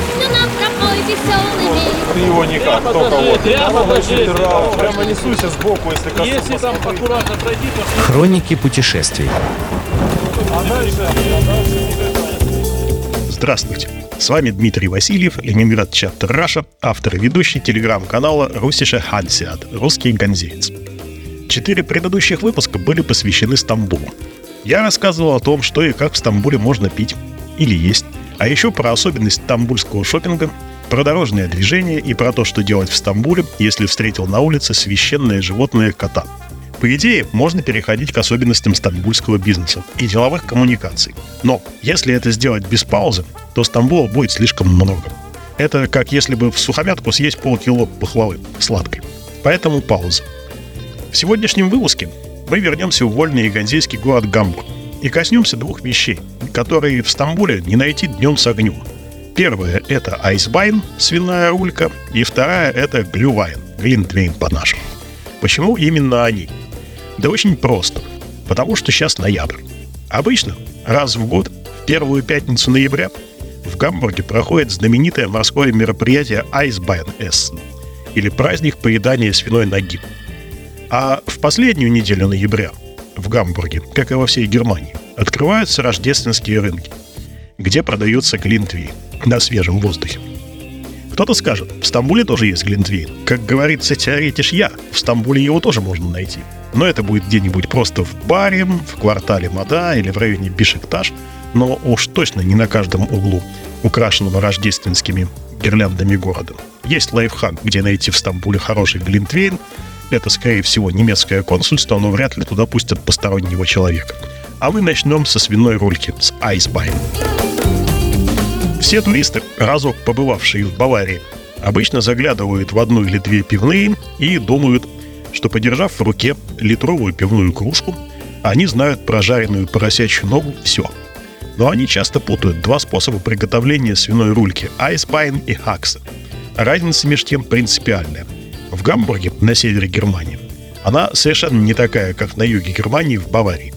песню нам пропой веселыми. Ты его никак, Прямо только вот. прямо ты прямо раунд, сбоку, если коснуться. Если там аккуратно пройти, то Хроники путешествий. Здравствуйте! С вами Дмитрий Васильев, Ленинград Чаптер Раша, автор и ведущий телеграм-канала «Русиша Хансиат» «Русский ганзеец». Четыре предыдущих выпуска были посвящены Стамбулу. Я рассказывал о том, что и как в Стамбуле можно пить или есть, а еще про особенность стамбульского шопинга, про дорожное движение и про то, что делать в Стамбуле, если встретил на улице священное животное кота – по идее, можно переходить к особенностям стамбульского бизнеса и деловых коммуникаций. Но если это сделать без паузы, то Стамбула будет слишком много. Это как если бы в сухомятку съесть полкило пахлавы сладкой. Поэтому пауза. В сегодняшнем выпуске мы вернемся в вольный и ганзейский город Гамбург и коснемся двух вещей, которые в Стамбуле не найти днем с огнем. Первая – это айсбайн, свиная рулька, и вторая – это глювайн, глинтвейн по-нашему. Почему именно они? Да очень просто. Потому что сейчас ноябрь. Обычно раз в год, в первую пятницу ноября, в Гамбурге проходит знаменитое морское мероприятие Eisbein Essen, или праздник поедания свиной ноги. А в последнюю неделю ноября в Гамбурге, как и во всей Германии, открываются рождественские рынки, где продаются глинтвейн на свежем воздухе. Кто-то скажет, в Стамбуле тоже есть глинтвейн. Как говорится, теоретиш я, в Стамбуле его тоже можно найти. Но это будет где-нибудь просто в баре, в квартале Мада или в районе Бишекташ, но уж точно не на каждом углу, украшенном рождественскими гирляндами города. Есть лайфхак, где найти в Стамбуле хороший глинтвейн. Это, скорее всего, немецкое консульство, но вряд ли туда пустят постороннего человека. А мы начнем со свиной рульки, с айсбайн. Все туристы, разок побывавшие в Баварии, обычно заглядывают в одну или две пивные и думают, что подержав в руке литровую пивную кружку, они знают про жареную поросячью ногу все. Но они часто путают два способа приготовления свиной рульки – айсбайн и хакса. Разница между тем принципиальная. В Гамбурге, на севере Германии, она совершенно не такая, как на юге Германии в Баварии.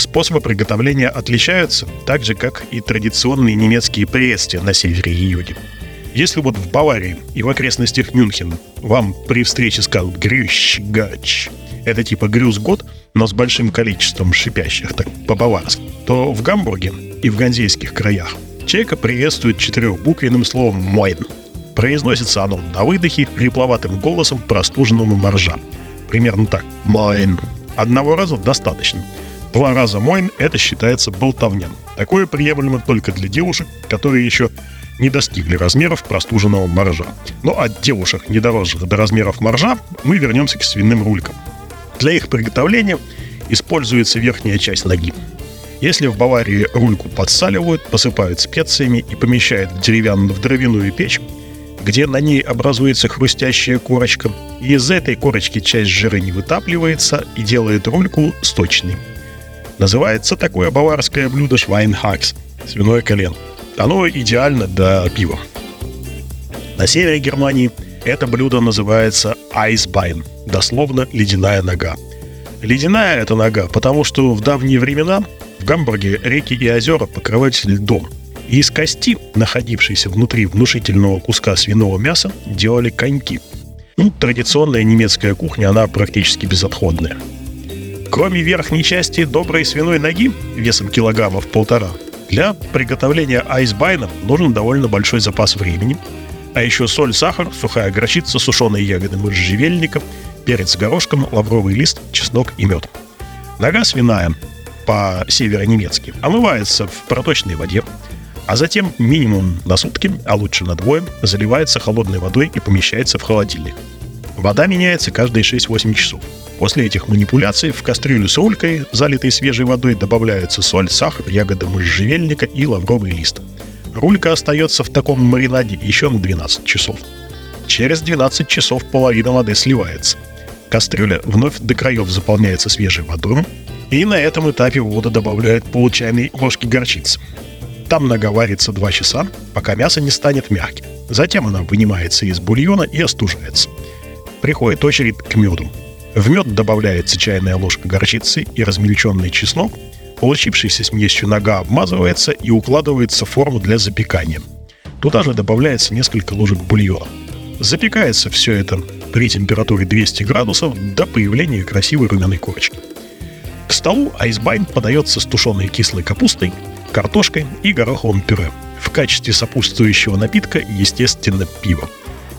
Способы приготовления отличаются, так же, как и традиционные немецкие приветствия на севере и юге. Если вот в Баварии и в окрестностях Мюнхена вам при встрече скажут «грющ гач», это типа «грюз год», но с большим количеством шипящих, так по-баварски, то в Гамбурге и в ганзейских краях человека приветствует четырехбуквенным словом «мойн». Произносится оно на выдохе хрипловатым голосом простуженного моржа. Примерно так. «Мойн». Одного раза достаточно. Два раза мойн – это считается болтовням. Такое приемлемо только для девушек, которые еще не достигли размеров простуженного моржа. Но от девушек, не доросших до размеров моржа, мы вернемся к свиным рулькам. Для их приготовления используется верхняя часть ноги. Если в Баварии рульку подсаливают, посыпают специями и помещают в деревянную в дровяную печь, где на ней образуется хрустящая корочка, и из этой корочки часть жира не вытапливается и делает рульку сточной. Называется такое баварское блюдо швайнхакс – свиное колено. Оно идеально для пива. На севере Германии это блюдо называется айсбайн, дословно ледяная нога. Ледяная эта нога, потому что в давние времена в Гамбурге реки и озера покрывались льдом. И из кости, находившейся внутри внушительного куска свиного мяса, делали коньки. Ну, традиционная немецкая кухня, она практически безотходная. Кроме верхней части доброй свиной ноги, весом килограммов полтора, для приготовления айсбайна нужен довольно большой запас времени, а еще соль, сахар, сухая горчица, сушеные ягоды можжевельника, перец горошком, лавровый лист, чеснок и мед. Нога свиная, по-северонемецки, омывается в проточной воде, а затем минимум на сутки, а лучше на двое, заливается холодной водой и помещается в холодильник. Вода меняется каждые 6-8 часов. После этих манипуляций в кастрюлю с рулькой, залитой свежей водой, добавляются соль, сахар, ягоды можжевельника и лавровый лист. Рулька остается в таком маринаде еще на 12 часов. Через 12 часов половина воды сливается. Кастрюля вновь до краев заполняется свежей водой, и на этом этапе в воду добавляют пол чайной ложки горчицы. Там нога варится 2 часа, пока мясо не станет мягким. Затем она вынимается из бульона и остужается. Приходит очередь к меду. В мед добавляется чайная ложка горчицы и размельченный чеснок. Получившейся смесью нога обмазывается и укладывается в форму для запекания. Туда же добавляется несколько ложек бульона. Запекается все это при температуре 200 градусов до появления красивой румяной корочки. К столу айсбайн подается с тушеной кислой капустой, картошкой и гороховым пюре. В качестве сопутствующего напитка, естественно, пиво.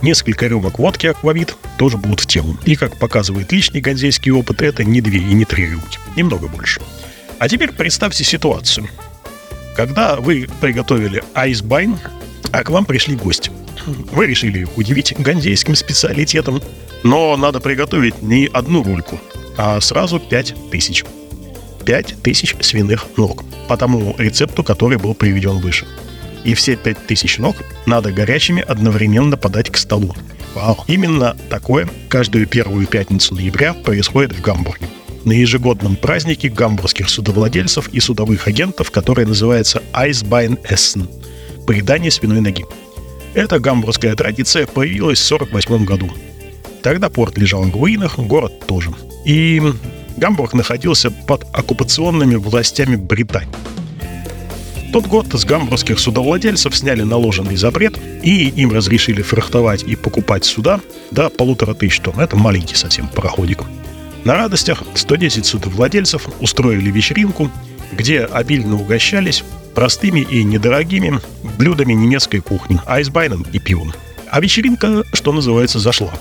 Несколько рюмок водки аквавит тоже будут в тему. И, как показывает личный ганзейский опыт, это не две и не три рюмки. Немного больше. А теперь представьте ситуацию. Когда вы приготовили айсбайн, а к вам пришли гости. Вы решили удивить ганзейским специалитетом, но надо приготовить не одну рульку, а сразу пять тысяч. Пять тысяч свиных ног, по тому рецепту, который был приведен выше. И все пять тысяч ног надо горячими одновременно подать к столу. Вау. Именно такое каждую первую пятницу ноября происходит в Гамбурге. На ежегодном празднике гамбургских судовладельцев и судовых агентов, который называется Eisbein Essen – поедание свиной ноги. Эта гамбургская традиция появилась в 1948 году. Тогда порт лежал в руинах, город тоже. И Гамбург находился под оккупационными властями Британии. Тот год с гамбургских судовладельцев сняли наложенный запрет, и им разрешили фрахтовать и покупать суда до полутора тысяч тонн. Это маленький совсем пароходик. На радостях 110 судовладельцев устроили вечеринку, где обильно угощались простыми и недорогими блюдами немецкой кухни, айсбайном и пивом. А вечеринка, что называется, зашла.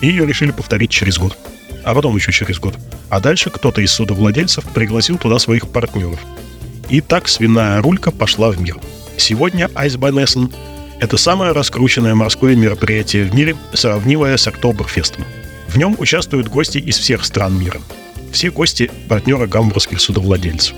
И ее решили повторить через год. А потом еще через год. А дальше кто-то из судовладельцев пригласил туда своих партнеров. И так свиная рулька пошла в мир. Сегодня Айсбайнессен – это самое раскрученное морское мероприятие в мире, сравнимое с Октоберфестом. В нем участвуют гости из всех стран мира. Все гости – партнеры гамбургских судовладельцев.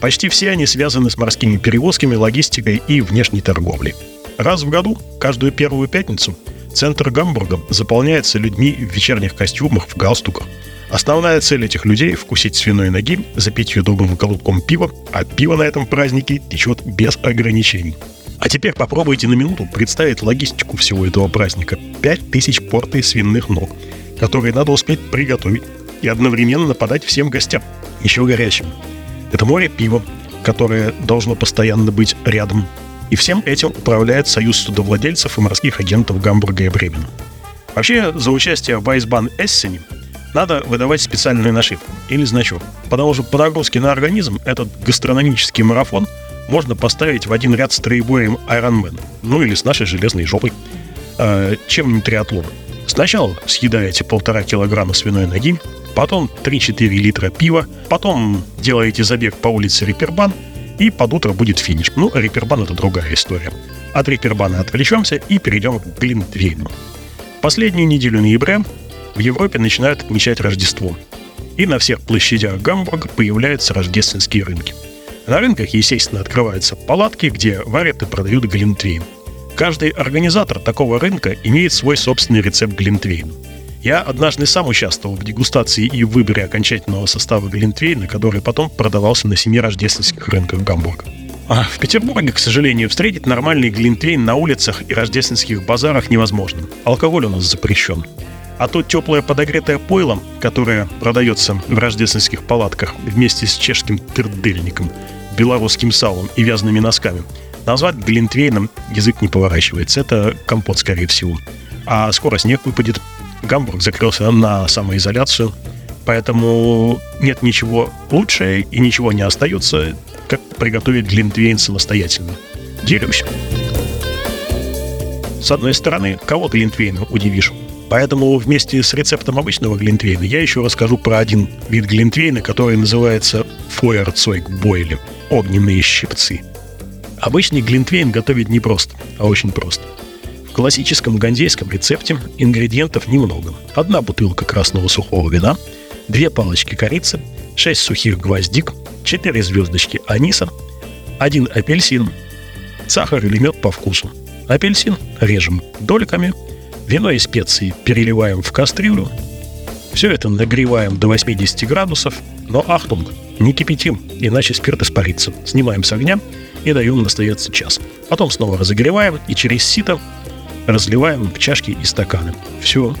Почти все они связаны с морскими перевозками, логистикой и внешней торговлей. Раз в году, каждую первую пятницу, центр Гамбурга заполняется людьми в вечерних костюмах, в галстуках. Основная цель этих людей – вкусить свиной ноги, запить ее добрым голубком пива, а пиво на этом празднике течет без ограничений. А теперь попробуйте на минуту представить логистику всего этого праздника. 5000 порций свиных ног, которые надо успеть приготовить и одновременно подать всем гостям, еще горячим. Это море пива, которое должно постоянно быть рядом. И всем этим управляет Союз судовладельцев и морских агентов Гамбурга и Бремена. Вообще, за участие в Айсбан Эссене надо выдавать специальную нашивку или значок, потому что по на организм этот гастрономический марафон можно поставить в один ряд с троебоем Ironman, ну или с нашей железной жопой, э, чем не триатлон. Сначала съедаете полтора килограмма свиной ноги, потом 3-4 литра пива, потом делаете забег по улице Рипербан, и под утро будет финиш. Ну, Рипербан — это другая история. От Рипербана отвлечемся и перейдем к Глинтвейну. Последнюю неделю ноября в Европе начинают отмечать Рождество. И на всех площадях Гамбурга появляются рождественские рынки. На рынках, естественно, открываются палатки, где варят и продают глинтвейн. Каждый организатор такого рынка имеет свой собственный рецепт глинтвейна. Я однажды сам участвовал в дегустации и выборе окончательного состава Глинтвейна, который потом продавался на семи рождественских рынках Гамбурга. А в Петербурге, к сожалению, встретить нормальный Глинтвейн на улицах и рождественских базарах невозможно. Алкоголь у нас запрещен. А то теплое подогретое пойло, которое продается в рождественских палатках вместе с чешским тырдельником, белорусским салом и вязаными носками, назвать глинтвейном язык не поворачивается. Это компот, скорее всего. А скоро снег выпадет, Гамбург закрылся на самоизоляцию, поэтому нет ничего лучше и ничего не остается, как приготовить глинтвейн самостоятельно. Делюсь. С одной стороны, кого глинтвейну удивишь. Поэтому вместе с рецептом обычного глинтвейна я еще расскажу про один вид глинтвейна, который называется Feuerzeug Бойле – огненные щипцы. Обычный глинтвейн готовить не просто, а очень просто – в классическом гандейском рецепте ингредиентов немного. Одна бутылка красного сухого вина, две палочки корицы, шесть сухих гвоздик, четыре звездочки аниса, один апельсин, сахар или мед по вкусу. Апельсин режем дольками, вино и специи переливаем в кастрюлю. Все это нагреваем до 80 градусов, но ахтунг, не кипятим, иначе спирт испарится. Снимаем с огня и даем настояться час. Потом снова разогреваем и через сито разливаем в чашки и стаканы. Все.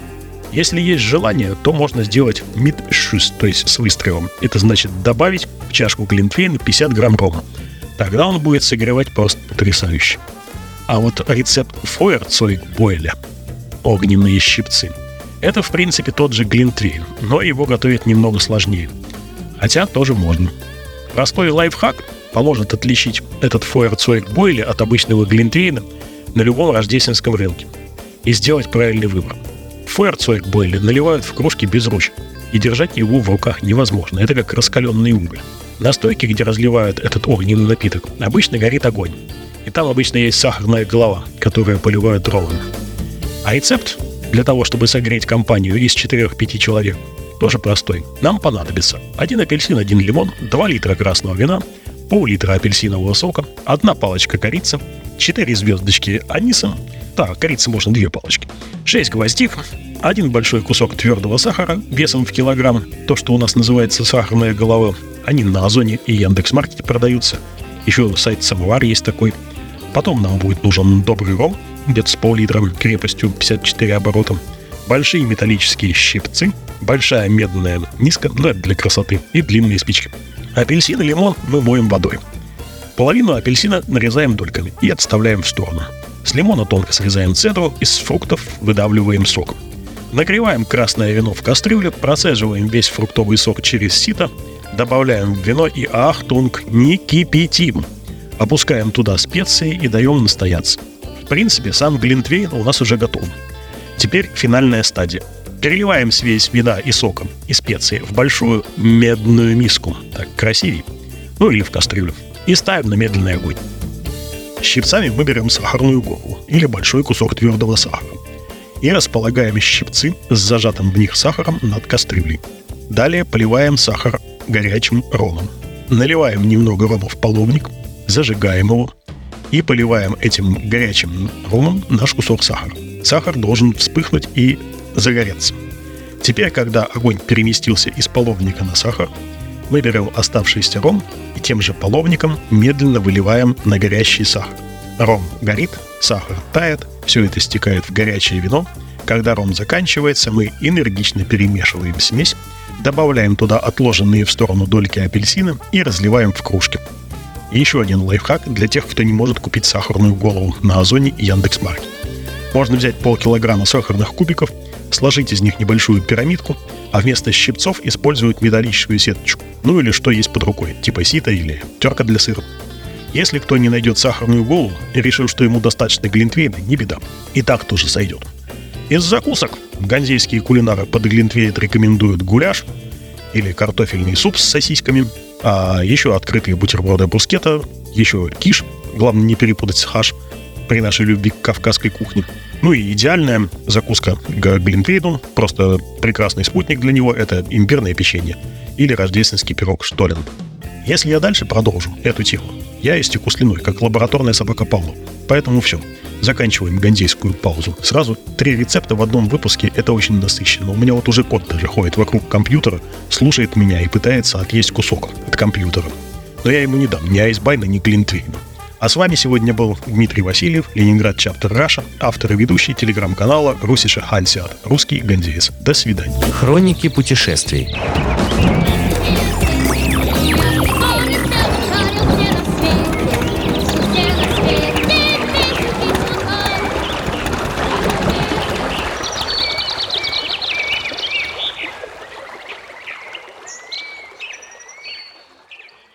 Если есть желание, то можно сделать мид-шус, то есть с выстрелом. Это значит добавить в чашку глинтвейна 50 грамм рома. Тогда он будет согревать просто потрясающе. А вот рецепт фойерцойг бойля – огненные щипцы – это, в принципе, тот же глинтвейн, но его готовить немного сложнее. Хотя тоже можно. Простой лайфхак поможет отличить этот фойерцойг бойля от обычного глинтвейна на любом рождественском рынке и сделать правильный выбор. Фойерцойг бойли наливают в кружки без ручек, и держать его в руках невозможно, это как раскаленный уголь. На стойке, где разливают этот огненный напиток, обычно горит огонь. И там обычно есть сахарная голова, которую поливают роллами. А рецепт для того, чтобы согреть компанию из 4-5 человек, тоже простой. Нам понадобится один апельсин, один лимон, 2 литра красного вина, пол-литра апельсинового сока, одна палочка корицы, 4 звездочки аниса, да, корицы можно 2 палочки, 6 гвоздик, один большой кусок твердого сахара весом в килограмм, то, что у нас называется сахарная голова, они на Озоне и Яндекс.Маркете продаются. Еще сайт Самовар есть такой. Потом нам будет нужен добрый ром, где-то с пол-литра крепостью 54 оборота. Большие металлические щипцы, большая медная низка, ну это для красоты, и длинные спички. Апельсин и лимон мы моем водой. Половину апельсина нарезаем дольками и отставляем в сторону. С лимона тонко срезаем цедру, из фруктов выдавливаем сок. Нагреваем красное вино в кастрюле, процеживаем весь фруктовый сок через сито, добавляем вино и ахтунг, не кипятим. Опускаем туда специи и даем настояться. Принципе, сам глинтвейн у нас уже готов. Теперь финальная стадия. Переливаем смесь вина и сока и специи в большую медную миску, так красивее, ну или в кастрюлю, и ставим на медленный огонь. Щипцами мы берем сахарную голову или большой кусок твердого сахара и располагаем щипцы с зажатым в них сахаром над кастрюлей. Далее поливаем сахар горячим ромом. Наливаем немного рома в половник, зажигаем его и поливаем этим горячим ромом наш кусок сахара. Сахар должен вспыхнуть и загореться. Теперь, когда огонь переместился из половника на сахар, мы берем оставшийся ром и тем же половником медленно выливаем на горящий сахар. Ром горит, сахар тает, все это стекает в горячее вино. Когда ром заканчивается, мы энергично перемешиваем смесь, добавляем туда отложенные в сторону дольки апельсина и разливаем в кружки. И еще один лайфхак для тех, кто не может купить сахарную голову на Озоне и Яндекс.Маркет. Можно взять полкилограмма сахарных кубиков, сложить из них небольшую пирамидку, а вместо щипцов используют металлическую сеточку. Ну или что есть под рукой, типа сита или терка для сыра. Если кто не найдет сахарную голову и решил, что ему достаточно глинтвейна, не беда. И так тоже сойдет. Из закусок ганзейские кулинары под глинтвейн рекомендуют гуляш или картофельный суп с сосисками, а еще открытые бутерброды брускета, еще киш, главное не перепутать с хаш при нашей любви к кавказской кухне. Ну и идеальная закуска к глинтвейну, просто прекрасный спутник для него, это имбирное печенье или рождественский пирог штолен. Если я дальше продолжу эту тему, я истеку слюной, как лабораторная собака Павлов. Поэтому все. Заканчиваем ганзейскую паузу. Сразу три рецепта в одном выпуске – это очень насыщенно. У меня вот уже кот даже ходит вокруг компьютера, слушает меня и пытается отъесть кусок от компьютера. Но я ему не дам ни айсбайна, ни глинтвейна. А с вами сегодня был Дмитрий Васильев, Ленинград Chapter Russia, автор и ведущий телеграм-канала Russischer Hanseat, русский Ганзеец. До свидания. Хроники путешествий.